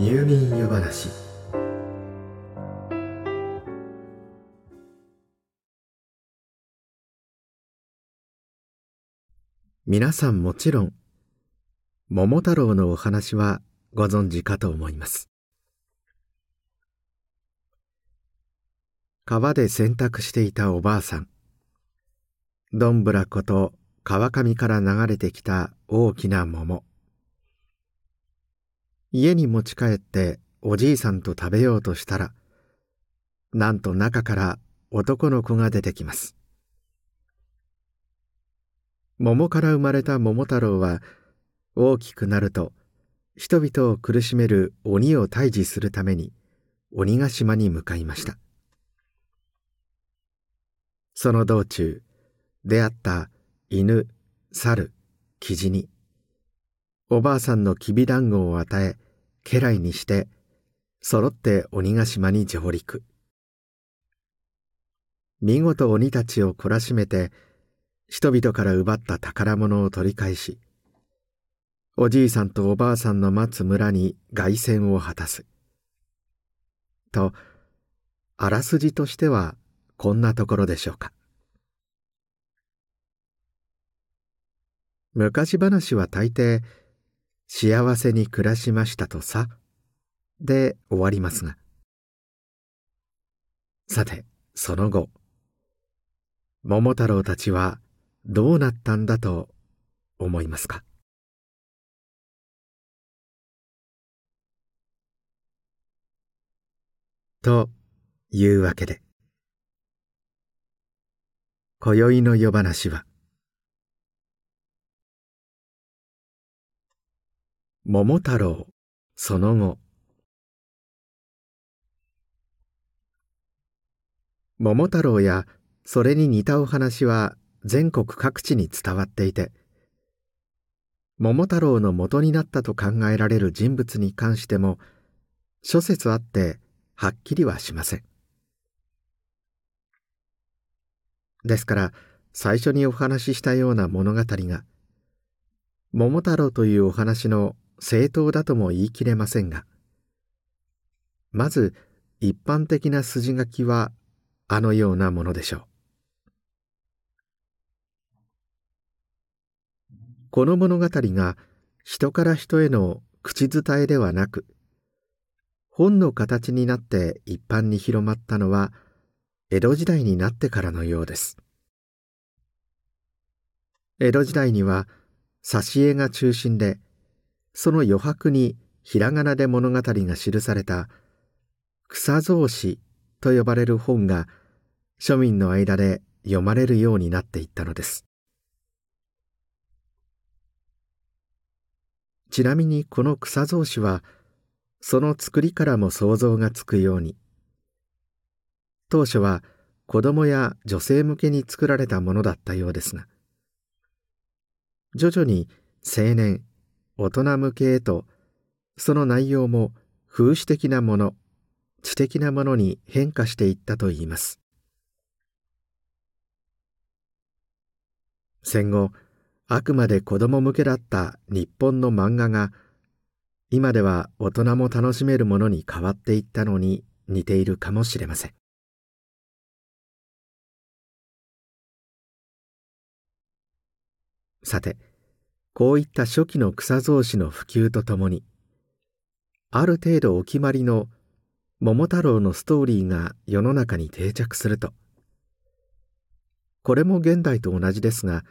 入眠湯話。皆さんもちろん桃太郎のお話はご存知かと思います。川で洗濯していたおばあさんどんぶらこと川上から流れてきた大きな桃。家に持ち帰っておじいさんと食べようとしたらなんと中から男の子が出てきます。桃から生まれた桃太郎は大きくなると人々を苦しめる鬼を退治するために鬼ヶ島に向かいました。その道中出会った犬猿キジにおばあさんのきびだんごを与え家来にして揃って鬼ヶ島に上陸。見事鬼たちを懲らしめて人々から奪った宝物を取り返しおじいさんとおばあさんの待つ村に凱旋を果たす。とあらすじとしてはこんなところでしょうか。昔話は大抵幸せに暮らしましたとさ。で終わりますが。さてその後。桃太郎たちはどうなったんだと思いますか？というわけで。今宵の夜話は桃太郎。その後。桃太郎やそれに似たお話は全国各地に伝わっていて。桃太郎の元になったと考えられる人物に関しても諸説あってはっきりはしません。ですから最初にお話ししたような物語が桃太郎というお話の正当だとも言い切れませんが。まず一般的な筋書きはあのようなものでしょう。この物語が人から人への口伝えではなく本の形になって一般に広まったのは江戸時代になってからのようです。江戸時代には挿絵が中心でその余白にひらがなで物語が記された草草子と呼ばれる本が庶民の間で読まれるようになっていったのです。ちなみにこの草草子はその作りからも想像がつくように当初は子供や女性向けに作られたものだったようですが徐々に青年大人向けへとその内容も風刺的なもの知的なものに変化していったといいます。戦後あくまで子供向けだった日本の漫画が今では大人も楽しめるものに変わっていったのに似ているかもしれません。さてこういった初期の草草子の普及とともにある程度お決まりの桃太郎のストーリーが世の中に定着すると。これも現代と同じですが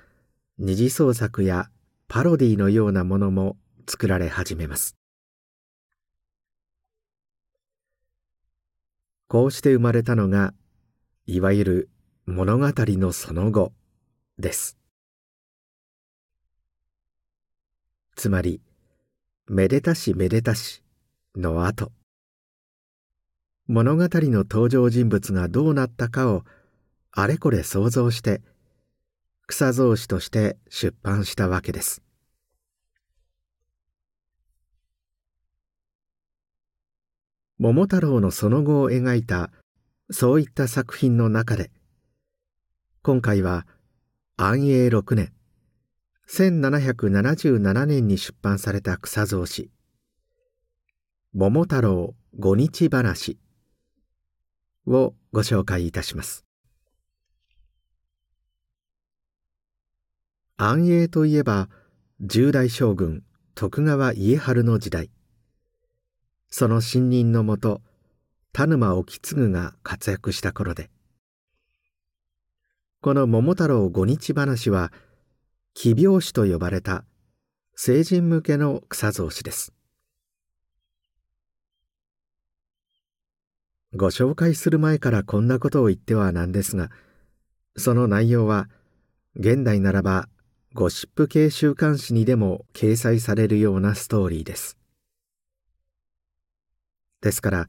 二次創作やパロディのようなものも作られ始めます。こうして生まれたのがいわゆる物語のその後です。つまりめでたしめでたしの後。物語の登場人物がどうなったかをあれこれ想像して草草子として出版したわけです。桃太郎のその後を描いたそういった作品の中で今回は安永6年。1777年に出版された草草子桃太郎五日話。をご紹介いたします。安永といえば十代将軍徳川家治の時代。その信任のもと田沼意次が活躍した頃で。この桃太郎五日話は奇拍子と呼ばれた成人向けの草草子です。ご紹介する前からこんなことを言ってはなんですがその内容は現代ならばゴシップ系週刊誌にでも掲載されるようなストーリーです。ですから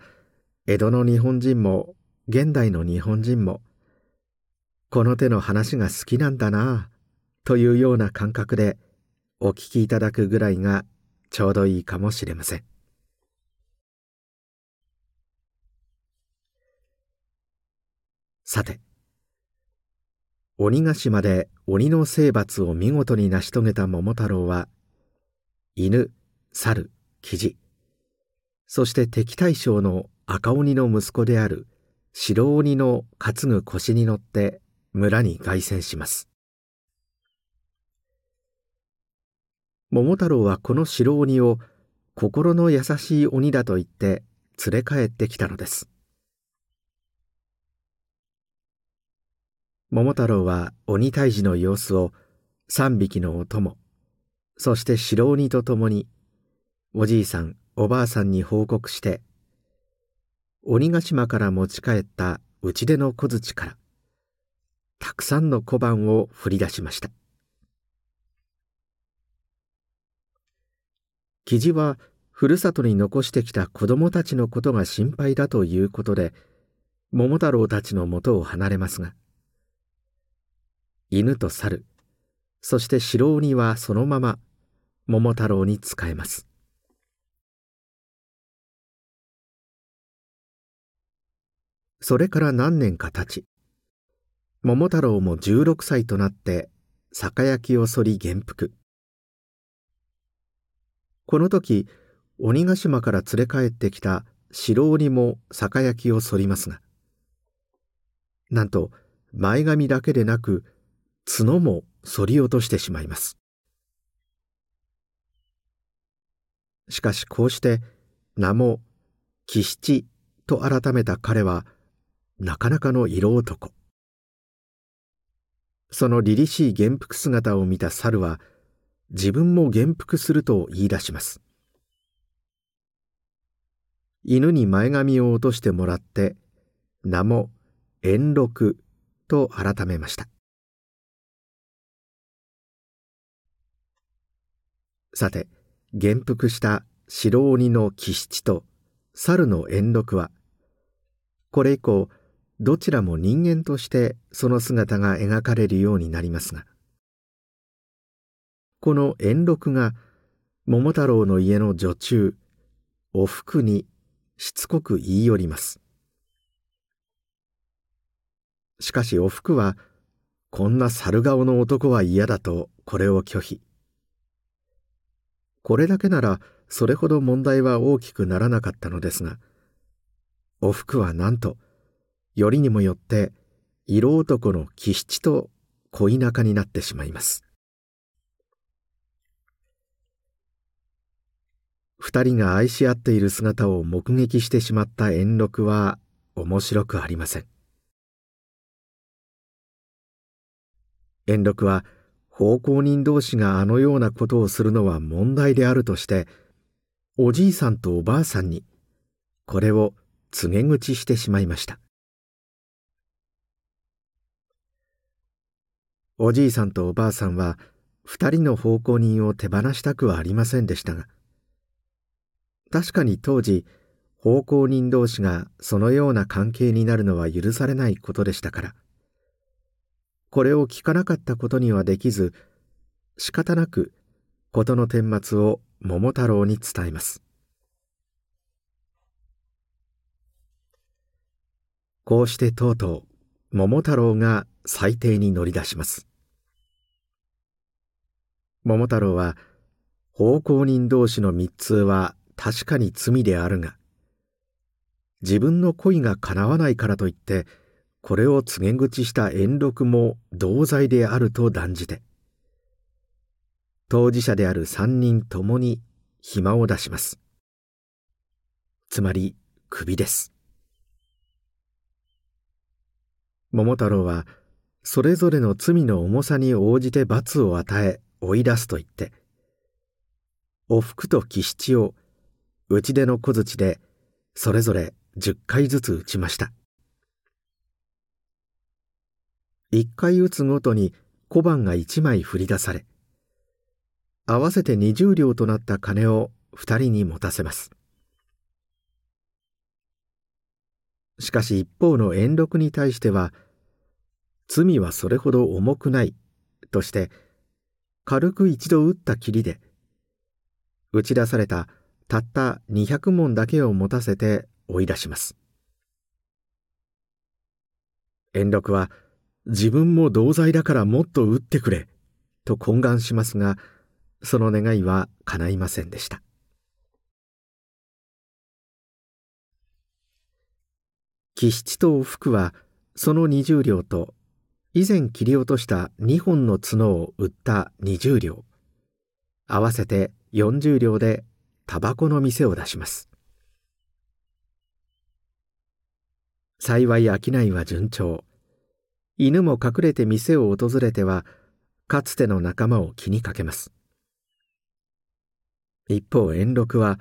江戸の日本人も現代の日本人もこの手の話が好きなんだなというような感覚でお聞きいただくぐらいがちょうどいいかもしれません。さて鬼ヶ島で鬼の征伐を見事に成し遂げた桃太郎は犬猿キジそして敵大将の赤鬼の息子である白鬼の担ぐ腰に乗って村に凱旋します。桃太郎はこの白鬼を心の優しい鬼だと言って連れ帰ってきたのです。桃太郎は鬼退治の様子を三匹のお供そして白鬼と共におじいさんおばあさんに報告して鬼ヶ島から持ち帰った打ち出の小槌からたくさんの小判を振り出しました。記事はふるさとに残してきた子供たちのことが心配だということで桃太郎たちのもとを離れますが犬と猿そして白鬼はそのまま桃太郎に仕えます。それから何年か経ち桃太郎も16歳となって酒焼きを剃り元服。この時鬼ヶ島から連れ帰ってきた白鬼も酒焼きを剃りますがなんと前髪だけでなく角も剃り落としてしまいます。しかしこうして名も吉七と改めた彼はなかなかの色男。その凛々しい元服姿を見た猿は自分も元服すると言い出します。犬に前髪を落としてもらって名も円六と改めました。さて元服した白鬼の吉七と猿の円六はこれ以降どちらも人間としてその姿が描かれるようになりますがこの円六が桃太郎の家の女中お福にしつこく言い寄ります。しかしお福はこんな猿顔の男は嫌だとこれを拒否。これだけならそれほど問題は大きくならなかったのですがお福はなんとよりにもよって色男の気七と恋仲になってしまいます。二人が愛し合っている姿を目撃してしまった円六は面白くありません。円六は奉公人同士があのようなことをするのは問題であるとしておじいさんとおばあさんにこれを告げ口してしまいました。おじいさんとおばあさんは二人の奉公人を手放したくはありませんでしたが確かに当時奉公人同士がそのような関係になるのは許されないことでしたから。これを聞かなかったことにはできず仕方なく事の顛末を桃太郎に伝えます。こうしてとうとう桃太郎が裁定に乗り出します。桃太郎は奉公人同士の密通は確かに罪であるが自分の恋が叶わないからといってこれを告げ口した遠禄も同罪であると断じて当事者である三人ともに暇を出します。つまり首です。桃太郎はそれぞれの罪の重さに応じて罰を与え追い出すと言っておふくと吉七を打ち出の小槌でそれぞれ10回ずつ打ちました。1回打つごとに小判が1枚振り出され合わせて20両となった金を2人に持たせます。しかし一方の遠禄に対しては罪はそれほど重くないとして軽く一度打ったきりで打ち出されたたった200文だけを持たせて追い出します。遠禄は自分も同罪だからもっと打ってくれと懇願しますがその願いは叶いませんでした。吉七と福はその20両と以前切り落とした2本の角を売った20両合わせて40両でタバコの店を出します。幸い商いは順調。犬も隠れて店を訪れてはかつての仲間を気にかけます。一方遠禄は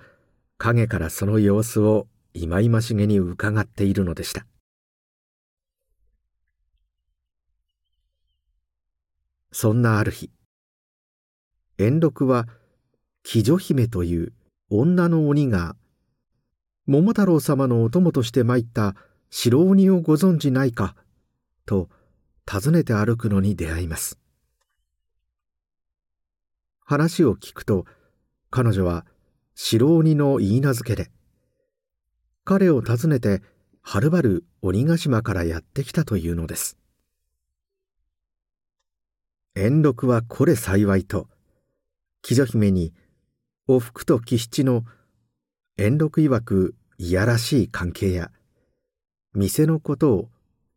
影からその様子を忌々しげに伺っているのでした。そんなある日遠禄は鬼女姫という女の鬼が桃太郎様のお供として参った白鬼をご存じないかと尋ねて歩くのに出会います。話を聞くと彼女は白鬼の言い名付けで彼を訪ねてはるばる鬼ヶ島からやってきたというのです。遠禄はこれ幸いと鬼女姫におふくと吉七の遠禄曰くいやらしい関係や店のことを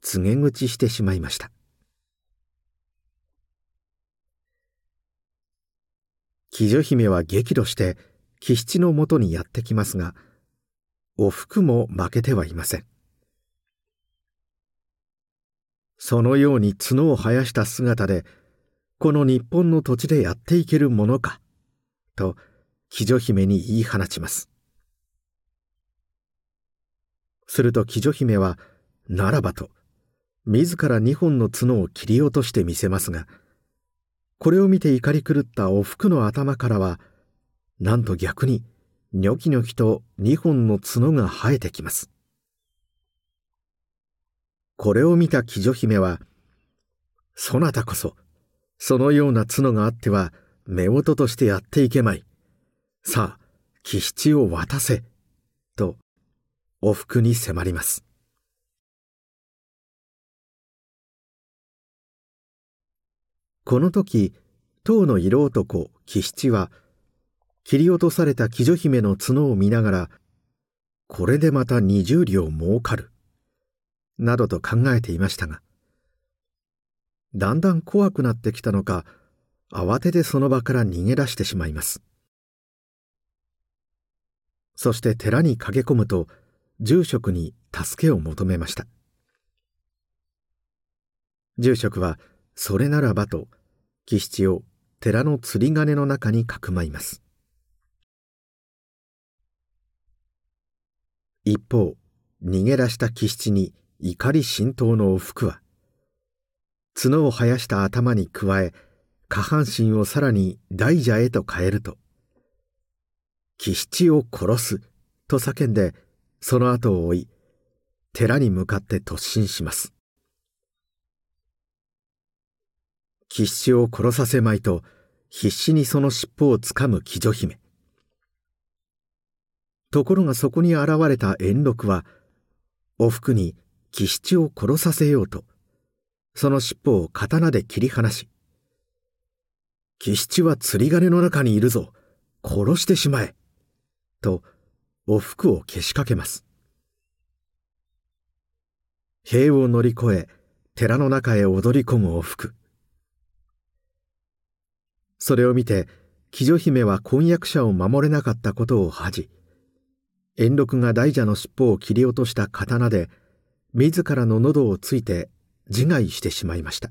告げ口してしまいました。鬼女姫は激怒して吉七のもとにやってきますがおふくも負けてはいません。そのように角を生やした姿でこの日本の土地でやっていけるものかと鬼女姫に言い放ちますすると鬼女姫はならばと自ら二本の角を切り落としてみせますがこれを見て怒り狂ったおふくの頭からはなんと逆にニョキニョキと二本の角が生えてきます。これを見た鬼女姫は、そなたこそ、そのような角があっては、夫婦としてやっていけまい。さあ、吉七を渡せ。と、お服に迫ります。この時、当の色男、吉七は、切り落とされた鬼女姫の角を見ながら、これでまた二十両儲かる、などと考えていましたが、だんだん怖くなってきたのか、慌ててその場から逃げ出してしまいます。そして寺に駆け込むと、住職に助けを求めました。住職は、それならばと、吉七を寺の釣り鐘の中にかくまいます。一方逃げ出した気質に怒り心頭のお服は角を生やした頭に加え下半身をさらに大蛇へと変えると「気質を殺す」と叫んでその後を追い寺に向かって突進します吉七を殺させまいと必死にその尻尾をつかむ鬼女姫。ところがそこに現れた遠禄はおふくに吉七を殺させようとその尻尾を刀で切り離し「吉七は釣り鐘の中にいるぞ殺してしまえ」とお服をけしかけます。塀を乗り越え寺の中へ踊り込むお服。それを見て貴女姫は婚約者を守れなかったことを恥じ円禄が大蛇の尻尾を切り落とした刀で自らの喉をついて自害してしまいました。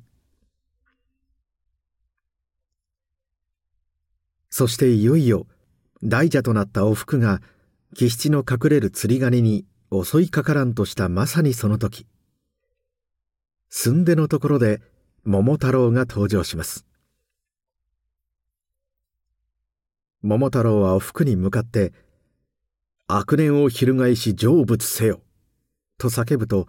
そしていよいよ大蛇となったおふくが吉七の隠れる釣り鐘に襲いかからんとしたまさにその時寸出のところで桃太郎が登場します桃太郎はおふくに向かって「悪念を翻し成仏せよ。と叫ぶと、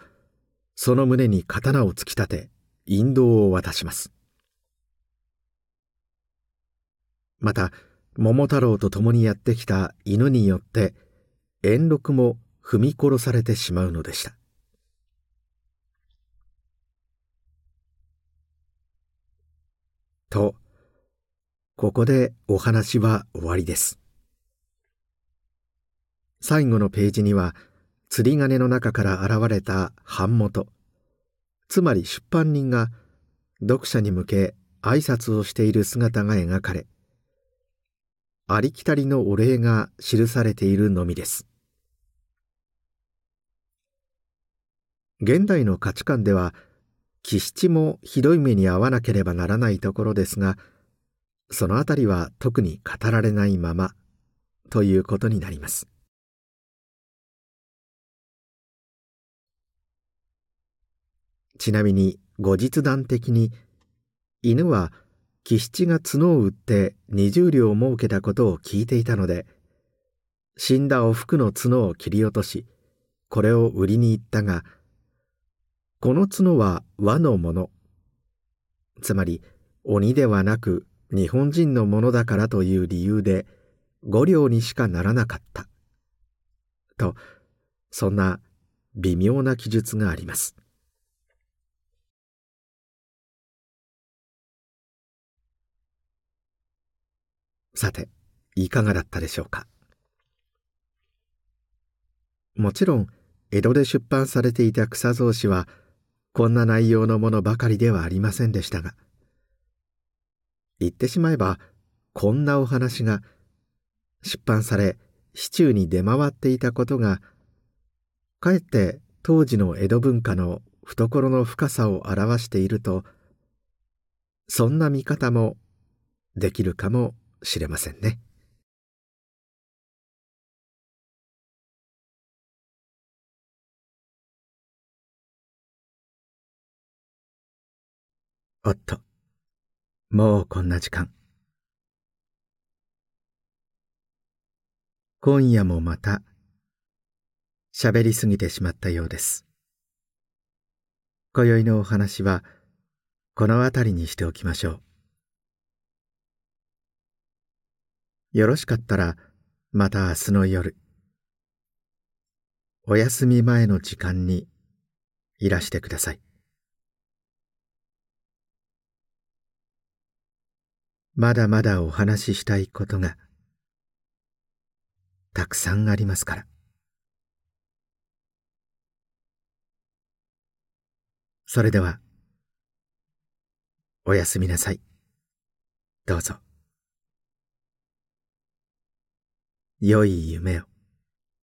その胸に刀を突き立て、引導を渡します。また、桃太郎と共にやってきた犬によって、遠禄も踏み殺されてしまうのでした。と、ここでお話は終わりです。最後のページには釣り鐘の中から現れた版元つまり出版人が読者に向け挨拶をしている姿が描かれありきたりのお礼が記されているのみです。現代の価値観では紀七もひどい目に遭わなければならないところですがそのあたりは特に語られないままということになります。ちなみに後日談的に犬は吉七が角を打って二十両を設けたことを聞いていたので死んだおふくの角を切り落としこれを売りに行ったがこの角は和のもの。つまり鬼ではなく日本人のものだからという理由で五両にしかならなかった。とそんな微妙な記述があります。さて、いかがだったでしょうか？もちろん、江戸で出版されていた草草紙は、こんな内容のものばかりではありませんでしたが、言ってしまえば、こんなお話が、出版され、市中に出回っていたことが、かえって当時の江戸文化の懐の深さを表していると、そんな見方もできるかもしれませんね。おっと、もうこんな時間。今夜もまた、喋りすぎてしまったようです。今宵のお話は、この辺りにしておきましょう。よろしかったら、また明日の夜、お休み前の時間にいらしてください。まだまだお話ししたいことが、たくさんありますから。それでは、おやすみなさい。どうぞ。良い夢を。